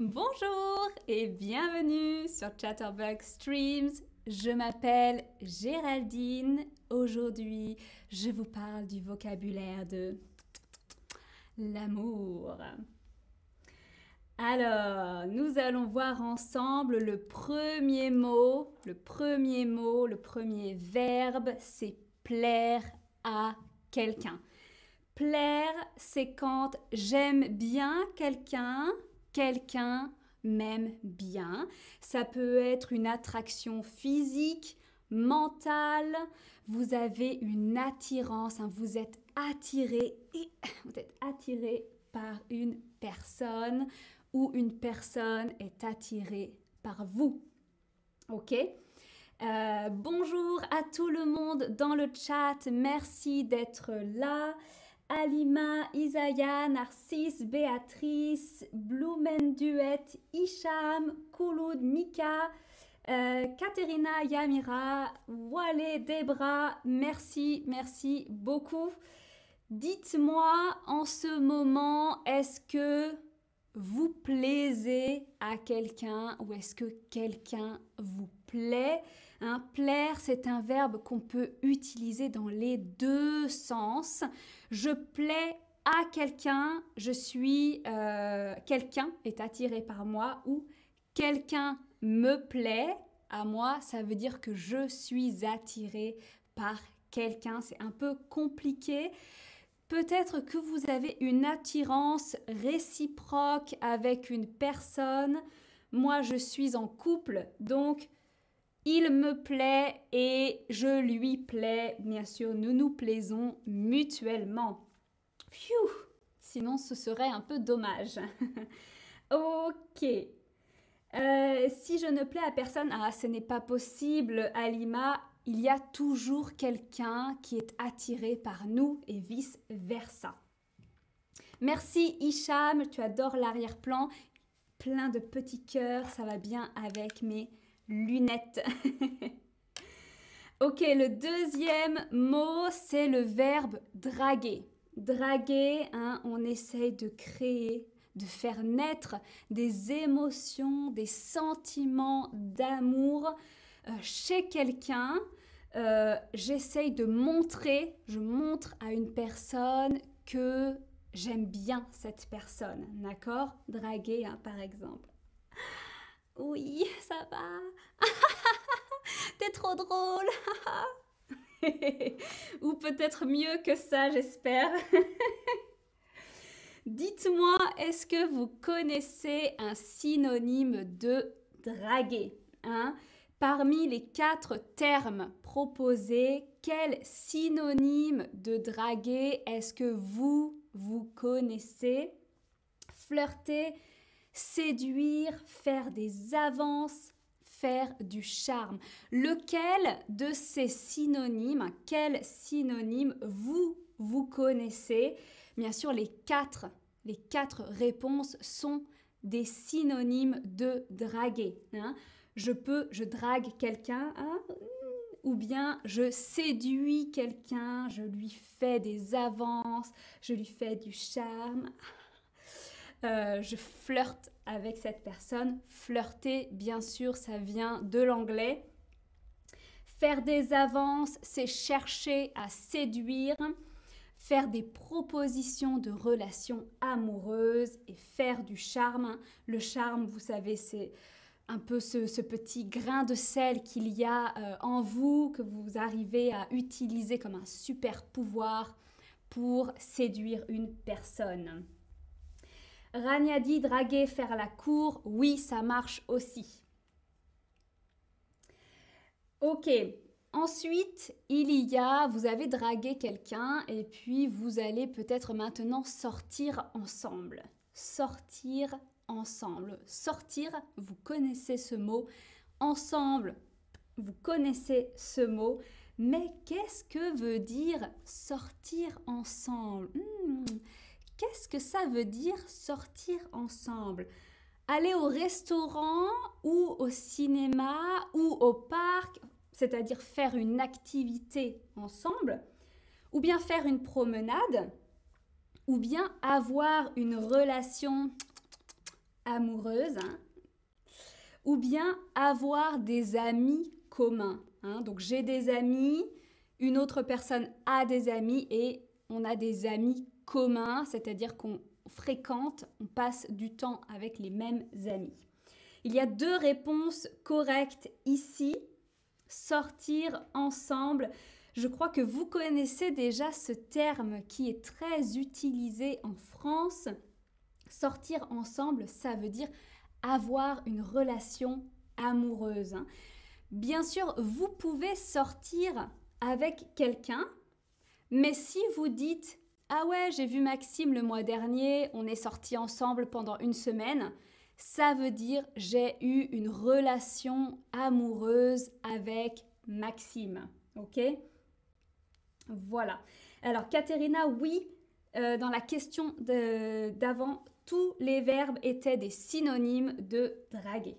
Bonjour et bienvenue sur Chatterbug Streams. Je m'appelle Géraldine. Aujourd'hui, je vous parle du vocabulaire de l'amour. Alors, nous allons voir ensemble le premier mot, le premier mot, le premier verbe, c'est plaire à quelqu'un. Plaire, c'est quand j'aime bien quelqu'un, quelqu'un m'aime bien. Ça peut être une attraction physique, mentale. Vous avez une attirance, hein. vous êtes attiré par une personne ou une personne est attirée par vous. Ok? Euh, bonjour à tout le monde dans le chat. Merci d'être là. Alima, Isaya, Narcisse, Béatrice, Blumenduet, Isham, Kouloud, Mika, euh, Katerina, Yamira, Wale, Debra, merci, merci beaucoup. Dites-moi en ce moment, est-ce que vous plaisez à quelqu'un ou est-ce que quelqu'un vous plaît? Un plaire, c'est un verbe qu'on peut utiliser dans les deux sens. Je plais à quelqu'un, je suis euh, quelqu'un est attiré par moi ou quelqu'un me plaît à moi, ça veut dire que je suis attiré par quelqu'un. C'est un peu compliqué. Peut-être que vous avez une attirance réciproque avec une personne. Moi, je suis en couple, donc il me plaît et je lui plais. Bien sûr, nous nous plaisons mutuellement. Phew Sinon, ce serait un peu dommage. ok. Euh, si je ne plais à personne, ah, ce n'est pas possible, Alima. Il y a toujours quelqu'un qui est attiré par nous et vice-versa. Merci Hicham, tu adores l'arrière-plan. Plein de petits cœurs, ça va bien avec mes lunettes. ok, le deuxième mot, c'est le verbe draguer. Draguer, hein, on essaye de créer, de faire naître des émotions, des sentiments d'amour euh, chez quelqu'un. Euh, j'essaye de montrer, je montre à une personne que j'aime bien cette personne, d'accord? Draguer, hein, par exemple. Oui, ça va. T'es trop drôle. Ou peut-être mieux que ça, j'espère. Dites-moi, est-ce que vous connaissez un synonyme de draguer hein? Parmi les quatre termes proposés, quel synonyme de draguer est-ce que vous, vous connaissez? Flirter, séduire, faire des avances, faire du charme. Lequel de ces synonymes, quel synonyme vous, vous connaissez? Bien sûr, les quatre, les quatre réponses sont des synonymes de draguer. Hein. Je peux, je drague quelqu'un, hein, ou bien je séduis quelqu'un, je lui fais des avances, je lui fais du charme. Euh, je flirte avec cette personne. Flirter, bien sûr, ça vient de l'anglais. Faire des avances, c'est chercher à séduire. Faire des propositions de relations amoureuses et faire du charme. Le charme, vous savez, c'est un peu ce, petit grain de sel qu'il y a euh, en vous, que vous arrivez à utiliser comme un super pouvoir pour séduire une personne. Rania dit draguer, faire la cour. Oui, ça marche aussi. Ok. Ensuite, il y a, vous avez dragué quelqu'un et puis vous allez peut-être maintenant sortir ensemble. Sortir ensemble. Sortir, vous connaissez ce mot. Ensemble, vous connaissez ce mot. Mais qu'est-ce que veut dire sortir ensemble? Hmm, Qu'est-ce que ça veut dire sortir ensemble? Aller au restaurant ou au cinéma ou au parc, c'est-à-dire faire une activité ensemble, ou bien faire une promenade, ou bien avoir une relation amoureuse. Hein. Ou bien avoir des amis communs. Hein. Donc j'ai des amis, une autre personne a des amis et on a des amis communs, c'est-à-dire qu'on fréquente, on passe du temps avec les mêmes amis. Il y a deux réponses correctes ici. Sortir ensemble. Je crois que vous connaissez déjà ce terme qui est très utilisé en France. Sortir ensemble, ça veut dire avoir une relation amoureuse. Hein. Bien sûr, vous pouvez sortir avec quelqu'un, mais si vous dites Ah ouais, j'ai vu Maxime le mois dernier, on est sortis ensemble pendant une semaine, ça veut dire j'ai eu une relation amoureuse avec Maxime. Ok? Voilà. Alors, Katerina, oui, euh, dans la question d'avant, tous les verbes étaient des synonymes de draguer.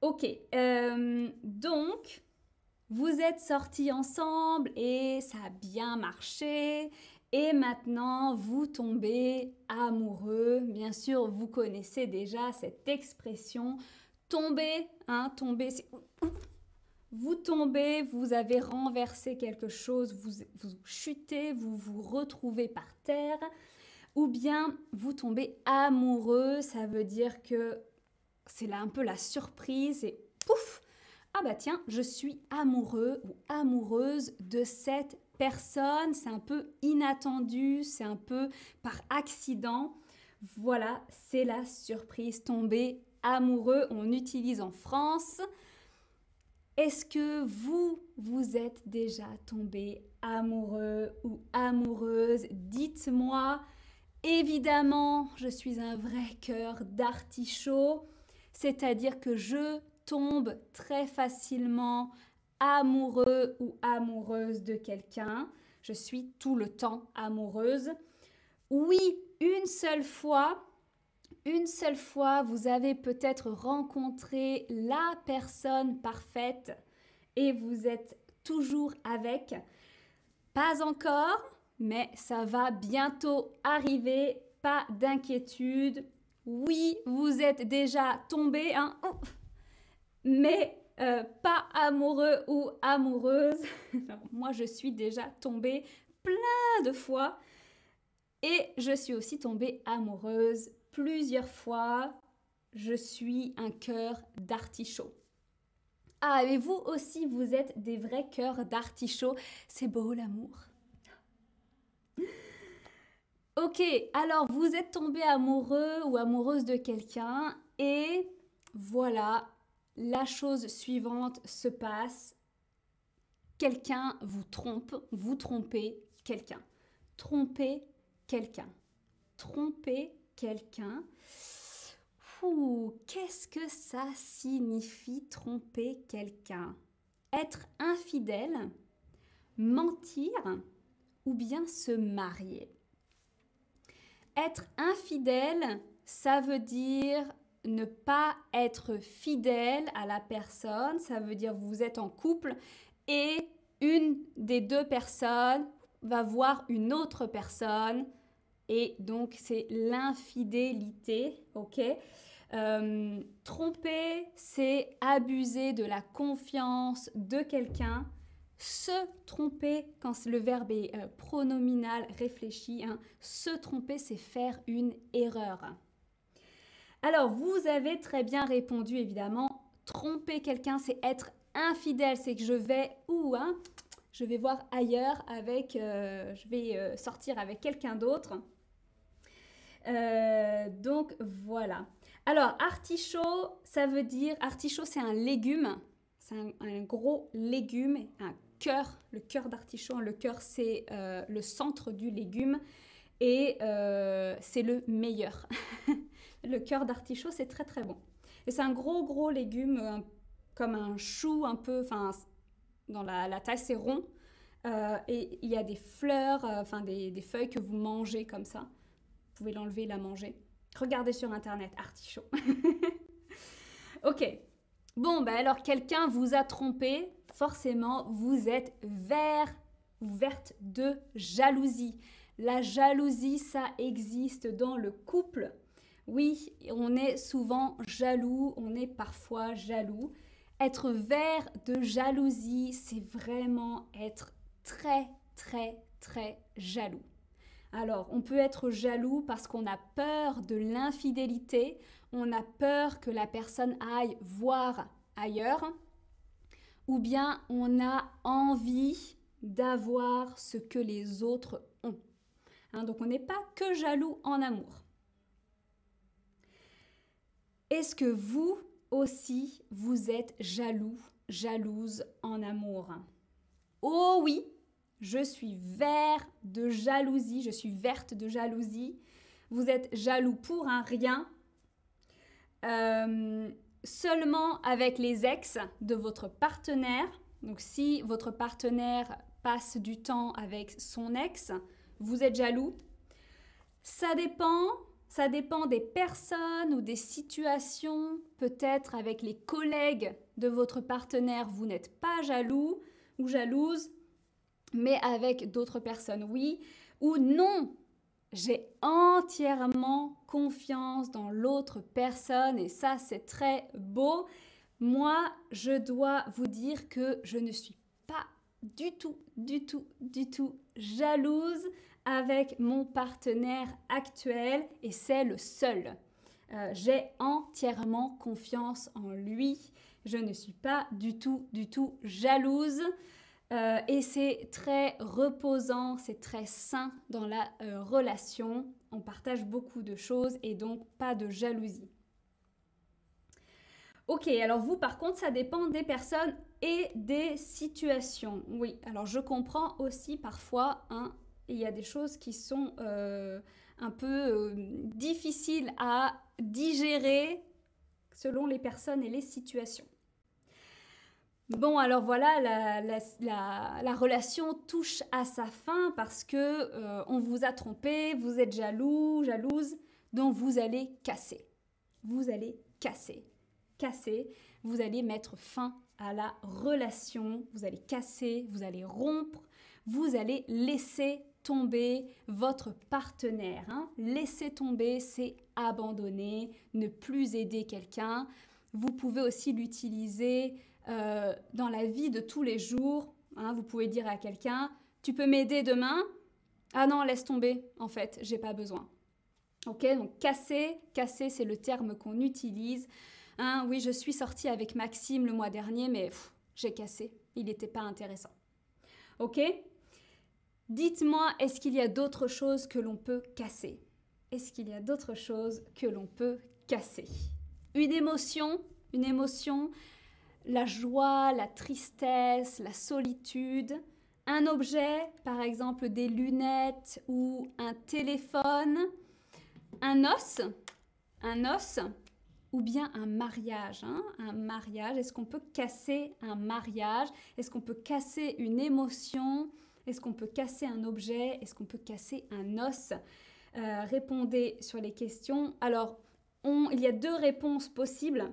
Ok, euh, donc vous êtes sortis ensemble et ça a bien marché. Et maintenant, vous tombez amoureux. Bien sûr, vous connaissez déjà cette expression. Tomber, hein, tomber, Vous tombez, vous avez renversé quelque chose, vous, vous chutez, vous vous retrouvez par terre. Ou bien vous tombez amoureux, ça veut dire que c'est là un peu la surprise et pouf, ah bah tiens, je suis amoureux ou amoureuse de cette personne, c'est un peu inattendu, c'est un peu par accident. Voilà, c'est la surprise, tomber amoureux, on utilise en France. Est-ce que vous, vous êtes déjà tombé amoureux ou amoureuse? Dites-moi. Évidemment, je suis un vrai cœur d'artichaut, c'est-à-dire que je tombe très facilement amoureux ou amoureuse de quelqu'un. Je suis tout le temps amoureuse. Oui, une seule fois, une seule fois, vous avez peut-être rencontré la personne parfaite et vous êtes toujours avec. Pas encore, mais ça va bientôt arriver. Pas d'inquiétude. Oui, vous êtes déjà tombé. Hein mais euh, pas amoureux ou amoureuse. moi, je suis déjà tombée plein de fois et je suis aussi tombée amoureuse plusieurs fois. Je suis un cœur d'artichaut. Ah, et vous aussi, vous êtes des vrais cœurs d'artichaut. C'est beau l'amour. Ok, alors vous êtes tombé amoureux ou amoureuse de quelqu'un et voilà, la chose suivante se passe. Quelqu'un vous trompe, vous trompez quelqu'un. Tromper quelqu'un. Tromper quelqu'un. Qu'est-ce que ça signifie tromper quelqu'un? Être infidèle, mentir ou bien se marier? Être infidèle, ça veut dire ne pas être fidèle à la personne, ça veut dire vous êtes en couple et une des deux personnes va voir une autre personne et donc c'est l'infidélité, ok? Euh, Tromper, c'est abuser de la confiance de quelqu'un. Se tromper, quand le verbe est euh, pronominal réfléchi, hein, se tromper, c'est faire une erreur. Alors, vous avez très bien répondu, évidemment. Tromper quelqu'un, c'est être infidèle, c'est que je vais où hein, Je vais voir ailleurs avec, euh, je vais euh, sortir avec quelqu'un d'autre. Euh, donc voilà. Alors artichaut, ça veut dire artichaut, c'est un légume, c'est un, gros légume, un cœur. Le cœur d'artichaut, le cœur c'est le centre du légume et c'est le meilleur. Le cœur d'artichaut, c'est très très bon. Et c'est un gros gros légume, euh, comme un chou un peu, enfin, dans la, taille, c'est rond. Euh, et il y a des fleurs, euh, enfin des, feuilles que vous mangez comme ça. Vous pouvez l'enlever et la manger. Regardez sur internet, artichaut. ok. Bon, ben alors quelqu'un vous a trompé, forcément vous êtes vert ou verte de jalousie. La jalousie, ça existe dans le couple Oui, on est souvent jaloux, on est parfois jaloux. Être vert de jalousie, c'est vraiment être très, très, très jaloux. Alors, on peut être jaloux parce qu'on a peur de l'infidélité, on a peur que la personne aille voir ailleurs, ou bien on a envie d'avoir ce que les autres ont. Hein, donc on n'est pas que jaloux en amour. Est-ce que vous aussi, vous êtes jaloux, jalouse en amour? Oh oui, je suis vert de jalousie, je suis verte de jalousie. Vous êtes jaloux pour un rien. Euh, seulement avec les ex de votre partenaire. Donc si votre partenaire passe du temps avec son ex, vous êtes jaloux. Ça dépend, ça dépend des personnes ou des situations. Peut-être avec les collègues de votre partenaire, vous n'êtes pas jaloux ou jalouse, mais avec d'autres personnes, oui. Ou non, j'ai entièrement confiance dans l'autre personne et ça c'est très beau. Moi, je dois vous dire que je ne suis pas du tout, du tout, du tout jalouse avec mon partenaire actuel et c'est le seul. Euh, j'ai entièrement confiance en lui. Je ne suis pas du tout, du tout jalouse. Euh, et c'est très reposant, c'est très sain dans la euh, relation. On partage beaucoup de choses et donc pas de jalousie. Ok, alors vous par contre, ça dépend des personnes et des situations. Oui, alors je comprends aussi parfois, hein, il y a des choses qui sont euh, un peu difficiles à digérer selon les personnes et les situations. Bon, alors voilà, la, relation touche à sa fin parce que euh, on vous a trompé, vous êtes jaloux, jalouse, donc vous allez casser. Vous allez casser. Casser, vous allez mettre fin à la relation, vous allez casser, vous allez rompre, vous allez laisser tomber votre partenaire. Hein. Laisser tomber, c'est abandonner, ne plus aider quelqu'un. Vous pouvez aussi l'utiliser euh, dans la vie de tous les jours. Hein, vous pouvez dire à quelqu'un, tu peux m'aider demain? Ah non, laisse tomber, en fait, j'ai pas besoin. Ok, donc casser, casser, c'est le terme qu'on utilise. Hein, oui, je suis sortie avec Maxime le mois dernier, mais j'ai cassé. Il n'était pas intéressant. Ok? Dites-moi, est-ce qu'il y a d'autres choses que l'on peut casser? Est-ce qu'il y a d'autres choses que l'on peut casser? Une émotion, une émotion, la joie, la tristesse, la solitude? Un objet, par exemple des lunettes ou un téléphone, un os, un os, ou bien un mariage. Hein? Un mariage, est-ce qu'on peut casser un mariage? Est-ce qu'on peut casser une émotion? Est-ce qu'on peut casser un objet? Est-ce qu'on peut casser un os? Euh, Répondez sur les questions. Alors, il y a deux réponses possibles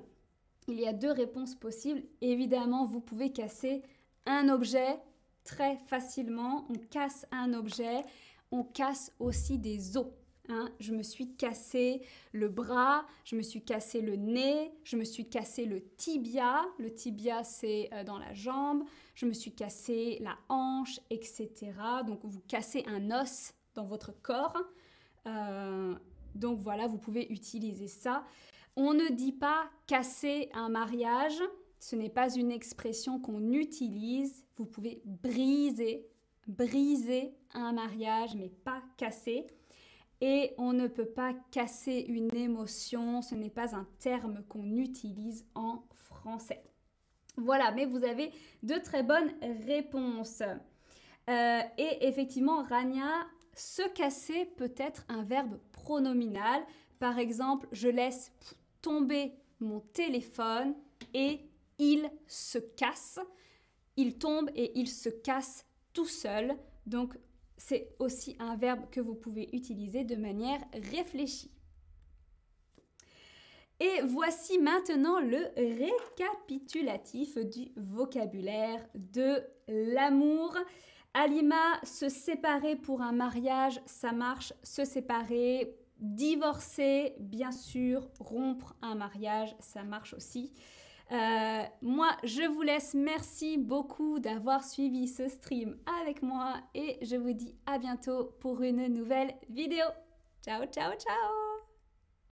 il y a deux réponses possibles. Évidemment, vous pouvez casser un objet très facilement. On casse un objet, on casse aussi des os. Hein. Je me suis cassé le bras, je me suis cassé le nez, je me suis cassé le tibia. Le tibia, c'est euh, dans la jambe. Je me suis cassé la hanche, etc. Donc, vous cassez un os dans votre corps. Euh, donc voilà, vous pouvez utiliser ça. On ne dit pas casser un mariage, ce n'est pas une expression qu'on utilise. Vous pouvez briser, briser un mariage, mais pas casser. Et on ne peut pas casser une émotion, ce n'est pas un terme qu'on utilise en français. Voilà, mais vous avez de très bonnes réponses. Euh, et effectivement, Rania, se casser peut être un verbe pronominal. Par exemple, je laisse tomber mon téléphone et il se casse. Il tombe et il se casse tout seul. Donc c'est aussi un verbe que vous pouvez utiliser de manière réfléchie. Et voici maintenant le récapitulatif du vocabulaire de l'amour. Alima, se séparer pour un mariage, ça marche. Se séparer Divorcer, bien sûr, rompre un mariage, ça marche aussi. Euh, moi, je vous laisse. Merci beaucoup d'avoir suivi ce stream avec moi et je vous dis à bientôt pour une nouvelle vidéo. Ciao, ciao, ciao